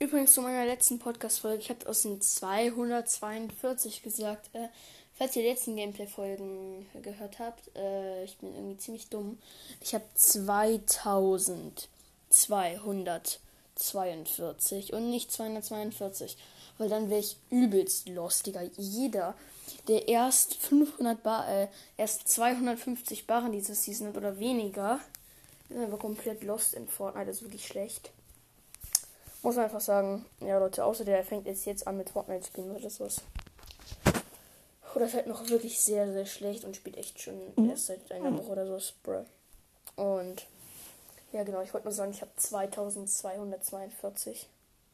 Übrigens zu meiner letzten Podcast-Folge. Ich habe aus den 242 gesagt. Äh, falls ihr die letzten Gameplay-Folgen gehört habt, äh, ich bin irgendwie ziemlich dumm. Ich habe 2242 und nicht 242. Weil dann wäre ich übelst lost, Digga. Jeder, der erst 500 Bar, äh, erst 250 Barren diese Season hat oder weniger, ist einfach komplett lost in Fortnite. Das ist wirklich schlecht. Muss man einfach sagen, ja Leute, außer der fängt jetzt, jetzt an mit Fortnite spielen oder das Oder fällt noch wirklich sehr, sehr schlecht und spielt echt schon mhm. erst seit einer Woche oder so. Bro. Und ja genau, ich wollte nur sagen, ich habe 2242.